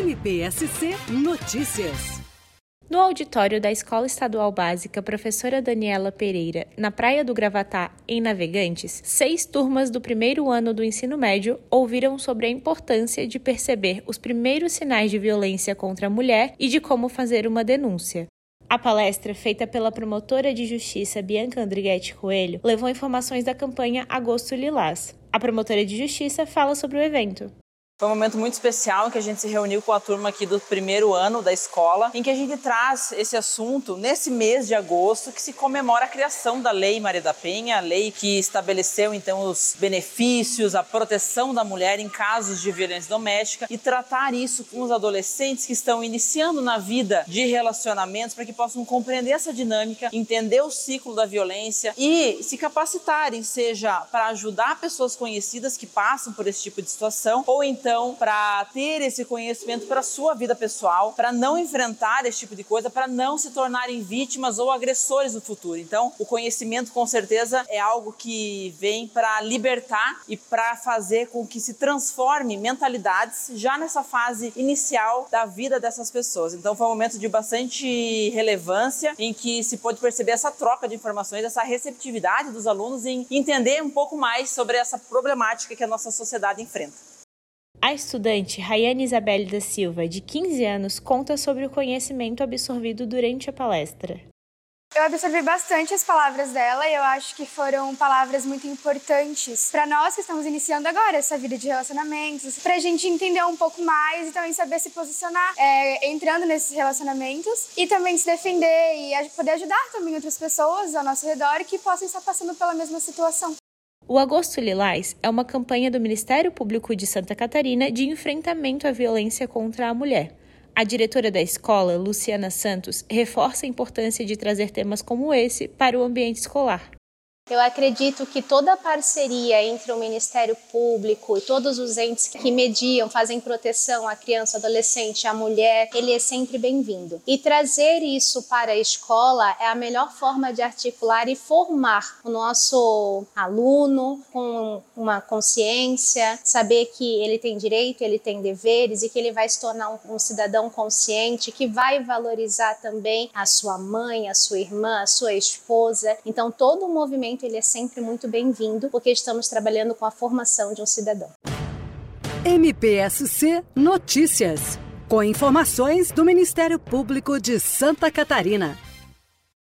NPSC Notícias. No auditório da Escola Estadual Básica Professora Daniela Pereira, na Praia do Gravatá, em Navegantes, seis turmas do primeiro ano do ensino médio ouviram sobre a importância de perceber os primeiros sinais de violência contra a mulher e de como fazer uma denúncia. A palestra, feita pela promotora de justiça Bianca Andrighetti Coelho, levou informações da campanha Agosto Lilás. A promotora de justiça fala sobre o evento. Foi um momento muito especial em que a gente se reuniu com a turma aqui do primeiro ano da escola, em que a gente traz esse assunto nesse mês de agosto que se comemora a criação da Lei Maria da Penha, a lei que estabeleceu então os benefícios, a proteção da mulher em casos de violência doméstica e tratar isso com os adolescentes que estão iniciando na vida de relacionamentos para que possam compreender essa dinâmica, entender o ciclo da violência e se capacitarem, seja para ajudar pessoas conhecidas que passam por esse tipo de situação ou então então para ter esse conhecimento para sua vida pessoal, para não enfrentar esse tipo de coisa, para não se tornarem vítimas ou agressores no futuro. Então, o conhecimento com certeza é algo que vem para libertar e para fazer com que se transforme mentalidades já nessa fase inicial da vida dessas pessoas. Então, foi um momento de bastante relevância em que se pôde perceber essa troca de informações, essa receptividade dos alunos em entender um pouco mais sobre essa problemática que a nossa sociedade enfrenta. A estudante Rayane Isabelle da Silva, de 15 anos, conta sobre o conhecimento absorvido durante a palestra. Eu absorvi bastante as palavras dela e eu acho que foram palavras muito importantes para nós que estamos iniciando agora essa vida de relacionamentos, para a gente entender um pouco mais e também saber se posicionar é, entrando nesses relacionamentos e também se defender e poder ajudar também outras pessoas ao nosso redor que possam estar passando pela mesma situação. O Agosto Lilás é uma campanha do Ministério Público de Santa Catarina de enfrentamento à violência contra a mulher. A diretora da escola, Luciana Santos, reforça a importância de trazer temas como esse para o ambiente escolar. Eu acredito que toda a parceria entre o Ministério Público e todos os entes que mediam, fazem proteção à criança, adolescente, à mulher, ele é sempre bem-vindo. E trazer isso para a escola é a melhor forma de articular e formar o nosso aluno com uma consciência, saber que ele tem direito, ele tem deveres e que ele vai se tornar um, um cidadão consciente que vai valorizar também a sua mãe, a sua irmã, a sua esposa. Então todo o movimento ele é sempre muito bem-vindo, porque estamos trabalhando com a formação de um cidadão. MPSC Notícias, com informações do Ministério Público de Santa Catarina.